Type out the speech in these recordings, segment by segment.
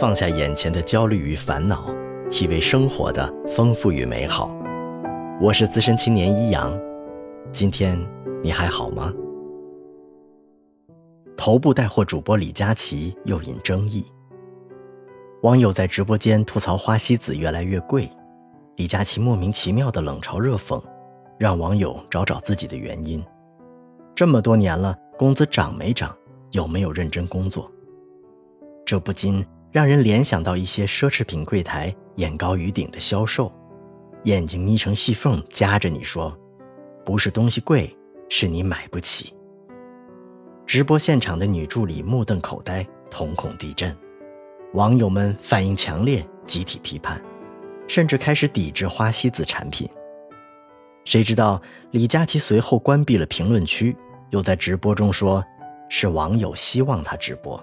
放下眼前的焦虑与烦恼，体味生活的丰富与美好。我是资深青年一阳，今天你还好吗？头部带货主播李佳琦又引争议，网友在直播间吐槽花西子越来越贵，李佳琦莫名其妙的冷嘲热讽，让网友找找自己的原因。这么多年了，工资涨没涨？有没有认真工作？这不禁。让人联想到一些奢侈品柜台眼高于顶的销售，眼睛眯成细缝夹着你说：“不是东西贵，是你买不起。”直播现场的女助理目瞪口呆，瞳孔地震，网友们反应强烈，集体批判，甚至开始抵制花西子产品。谁知道李佳琦随后关闭了评论区，又在直播中说：“是网友希望他直播。”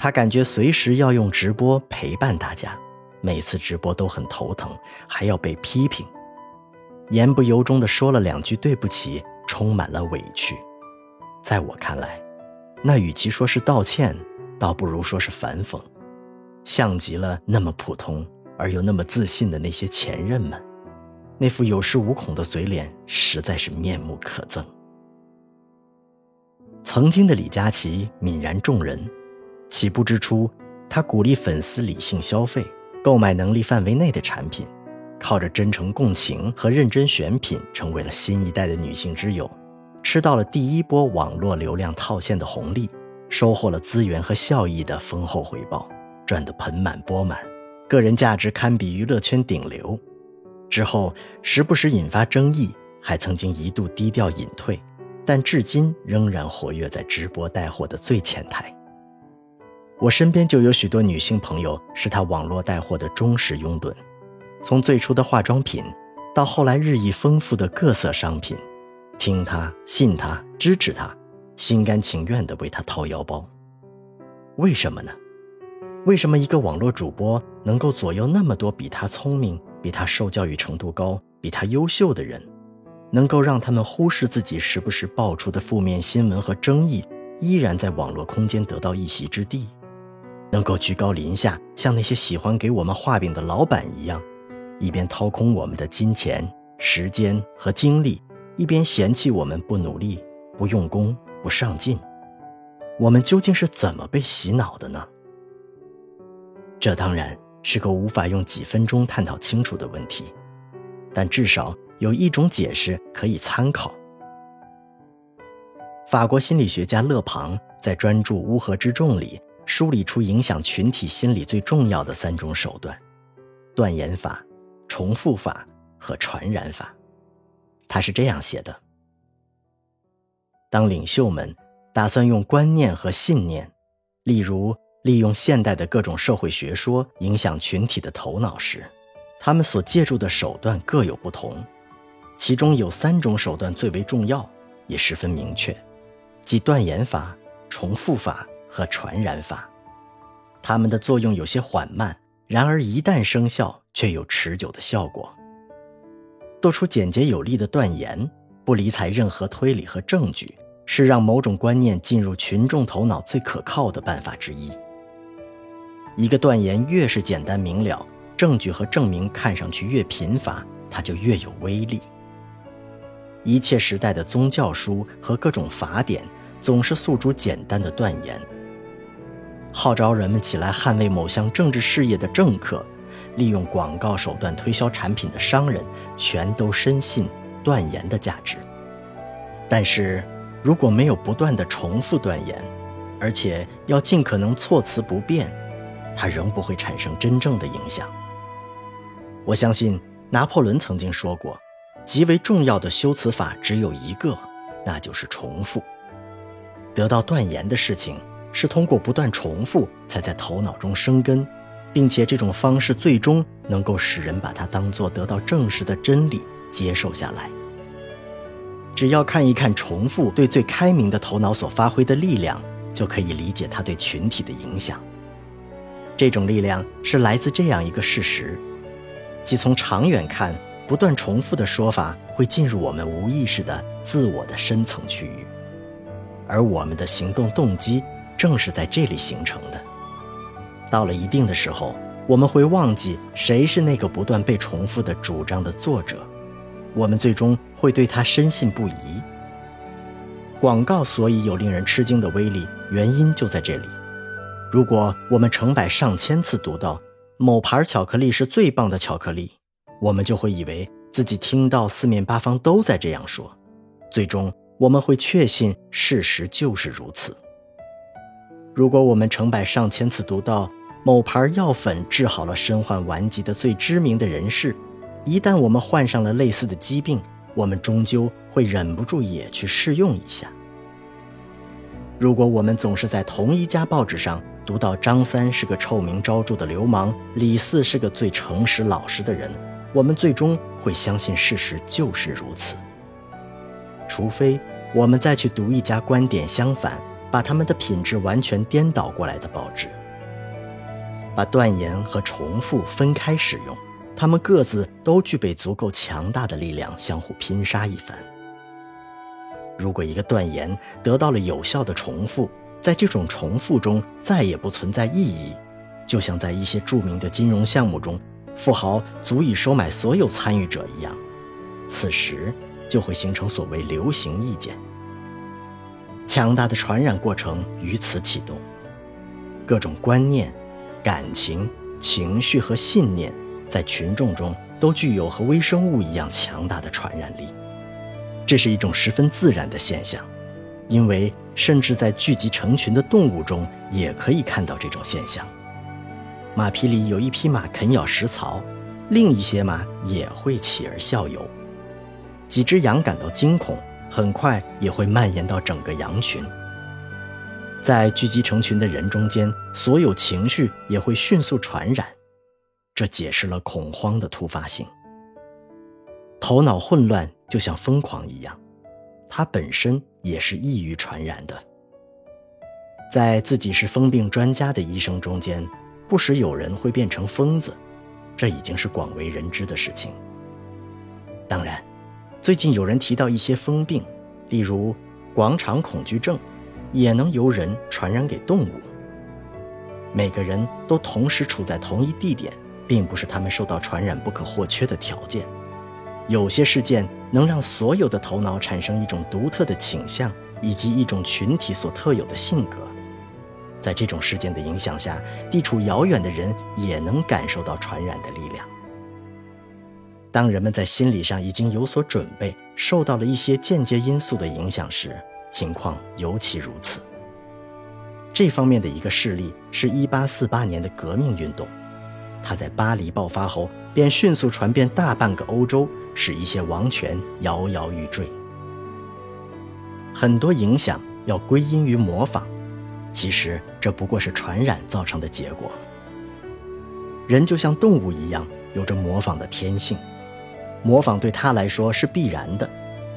他感觉随时要用直播陪伴大家，每次直播都很头疼，还要被批评，言不由衷地说了两句对不起，充满了委屈。在我看来，那与其说是道歉，倒不如说是反讽，像极了那么普通而又那么自信的那些前任们，那副有恃无恐的嘴脸实在是面目可憎。曾经的李佳琦泯然众人。起步之初，他鼓励粉丝理性消费，购买能力范围内的产品，靠着真诚共情和认真选品，成为了新一代的女性之友，吃到了第一波网络流量套现的红利，收获了资源和效益的丰厚回报，赚得盆满钵满，个人价值堪比娱乐圈顶流。之后时不时引发争议，还曾经一度低调隐退，但至今仍然活跃在直播带货的最前台。我身边就有许多女性朋友是他网络带货的忠实拥趸，从最初的化妆品，到后来日益丰富的各色商品，听他、信他、支持他，心甘情愿地为他掏腰包。为什么呢？为什么一个网络主播能够左右那么多比他聪明、比他受教育程度高、比他优秀的人，能够让他们忽视自己时不时爆出的负面新闻和争议，依然在网络空间得到一席之地？能够居高临下，像那些喜欢给我们画饼的老板一样，一边掏空我们的金钱、时间和精力，一边嫌弃我们不努力、不用功、不上进，我们究竟是怎么被洗脑的呢？这当然是个无法用几分钟探讨清楚的问题，但至少有一种解释可以参考。法国心理学家勒庞在专著《乌合之众》里。梳理出影响群体心理最重要的三种手段：断言法、重复法和传染法。他是这样写的：当领袖们打算用观念和信念，例如利用现代的各种社会学说影响群体的头脑时，他们所借助的手段各有不同。其中有三种手段最为重要，也十分明确，即断言法、重复法。和传染法，它们的作用有些缓慢，然而一旦生效，却有持久的效果。做出简洁有力的断言，不理睬任何推理和证据，是让某种观念进入群众头脑最可靠的办法之一。一个断言越是简单明了，证据和证明看上去越贫乏，它就越有威力。一切时代的宗教书和各种法典，总是诉诸简单的断言。号召人们起来捍卫某项政治事业的政客，利用广告手段推销产品的商人，全都深信断言的价值。但是，如果没有不断的重复断言，而且要尽可能措辞不变，它仍不会产生真正的影响。我相信拿破仑曾经说过，极为重要的修辞法只有一个，那就是重复。得到断言的事情。是通过不断重复，才在头脑中生根，并且这种方式最终能够使人把它当作得到证实的真理接受下来。只要看一看重复对最开明的头脑所发挥的力量，就可以理解它对群体的影响。这种力量是来自这样一个事实：即从长远看，不断重复的说法会进入我们无意识的自我的深层区域，而我们的行动动机。正是在这里形成的。到了一定的时候，我们会忘记谁是那个不断被重复的主张的作者，我们最终会对他深信不疑。广告所以有令人吃惊的威力，原因就在这里。如果我们成百上千次读到某牌巧克力是最棒的巧克力，我们就会以为自己听到四面八方都在这样说，最终我们会确信事实就是如此。如果我们成百上千次读到某牌药粉治好了身患顽疾的最知名的人士，一旦我们患上了类似的疾病，我们终究会忍不住也去试用一下。如果我们总是在同一家报纸上读到张三是个臭名昭著的流氓，李四是个最诚实老实的人，我们最终会相信事实就是如此。除非我们再去读一家观点相反、把他们的品质完全颠倒过来的报纸。把断言和重复分开使用，他们各自都具备足够强大的力量，相互拼杀一番。如果一个断言得到了有效的重复，在这种重复中再也不存在意义，就像在一些著名的金融项目中，富豪足以收买所有参与者一样，此时就会形成所谓流行意见。强大的传染过程于此启动，各种观念。感情、情绪和信念，在群众中都具有和微生物一样强大的传染力。这是一种十分自然的现象，因为甚至在聚集成群的动物中也可以看到这种现象。马匹里有一匹马啃咬食槽，另一些马也会起而效尤。几只羊感到惊恐，很快也会蔓延到整个羊群。在聚集成群的人中间，所有情绪也会迅速传染，这解释了恐慌的突发性。头脑混乱就像疯狂一样，它本身也是易于传染的。在自己是疯病专家的医生中间，不时有人会变成疯子，这已经是广为人知的事情。当然，最近有人提到一些疯病，例如广场恐惧症。也能由人传染给动物。每个人都同时处在同一地点，并不是他们受到传染不可或缺的条件。有些事件能让所有的头脑产生一种独特的倾向，以及一种群体所特有的性格。在这种事件的影响下，地处遥远的人也能感受到传染的力量。当人们在心理上已经有所准备，受到了一些间接因素的影响时，情况尤其如此。这方面的一个事例是1848年的革命运动，它在巴黎爆发后便迅速传遍大半个欧洲，使一些王权摇摇欲坠。很多影响要归因于模仿，其实这不过是传染造成的结果。人就像动物一样，有着模仿的天性，模仿对他来说是必然的。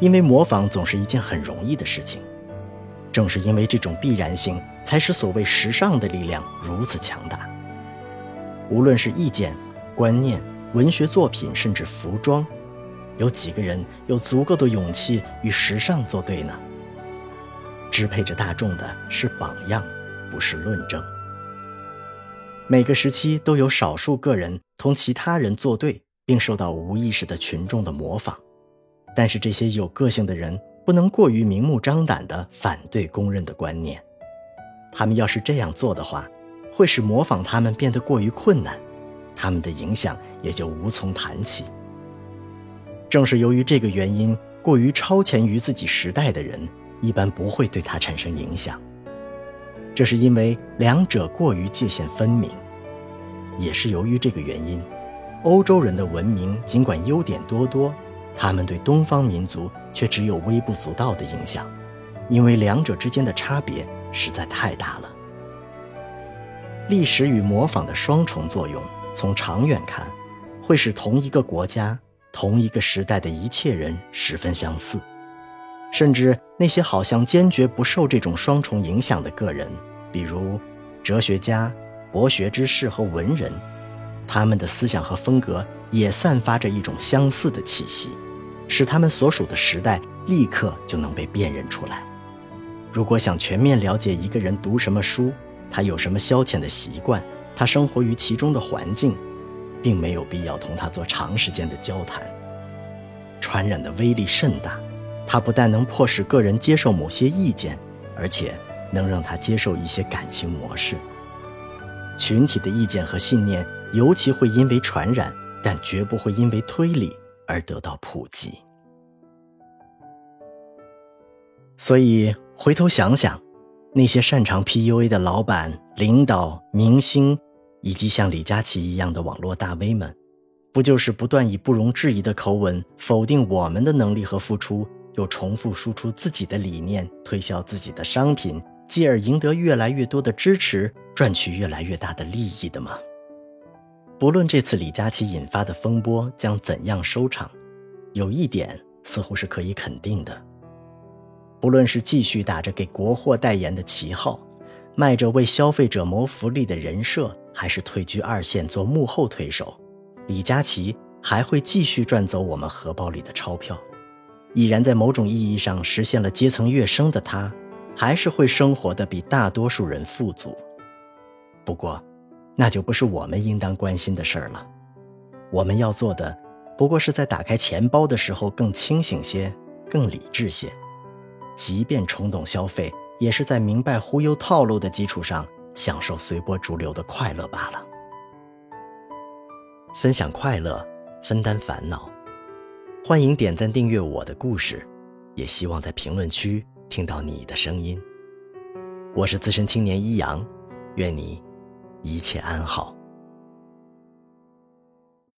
因为模仿总是一件很容易的事情，正是因为这种必然性，才使所谓时尚的力量如此强大。无论是意见、观念、文学作品，甚至服装，有几个人有足够的勇气与时尚作对呢？支配着大众的是榜样，不是论证。每个时期都有少数个人同其他人作对，并受到无意识的群众的模仿。但是这些有个性的人不能过于明目张胆地反对公认的观念，他们要是这样做的话，会使模仿他们变得过于困难，他们的影响也就无从谈起。正是由于这个原因，过于超前于自己时代的人一般不会对他产生影响。这是因为两者过于界限分明，也是由于这个原因，欧洲人的文明尽管优点多多。他们对东方民族却只有微不足道的影响，因为两者之间的差别实在太大了。历史与模仿的双重作用，从长远看，会使同一个国家、同一个时代的一切人十分相似，甚至那些好像坚决不受这种双重影响的个人，比如哲学家、博学之士和文人，他们的思想和风格也散发着一种相似的气息。使他们所属的时代立刻就能被辨认出来。如果想全面了解一个人读什么书，他有什么消遣的习惯，他生活于其中的环境，并没有必要同他做长时间的交谈。传染的威力甚大，它不但能迫使个人接受某些意见，而且能让他接受一些感情模式。群体的意见和信念尤其会因为传染，但绝不会因为推理而得到普及。所以回头想想，那些擅长 PUA 的老板、领导、明星，以及像李佳琦一样的网络大 V 们。不就是不断以不容置疑的口吻否定我们的能力和付出，又重复输出自己的理念，推销自己的商品，继而赢得越来越多的支持，赚取越来越大的利益的吗？不论这次李佳琦引发的风波将怎样收场，有一点似乎是可以肯定的：不论是继续打着给国货代言的旗号，卖着为消费者谋福利的人设，还是退居二线做幕后推手。李佳琦还会继续赚走我们荷包里的钞票，已然在某种意义上实现了阶层跃升的他，还是会生活的比大多数人富足。不过，那就不是我们应当关心的事儿了。我们要做的，不过是在打开钱包的时候更清醒些，更理智些。即便冲动消费，也是在明白忽悠套路的基础上，享受随波逐流的快乐罢了。分享快乐，分担烦恼。欢迎点赞订阅我的故事，也希望在评论区听到你的声音。我是资深青年一阳，愿你一切安好。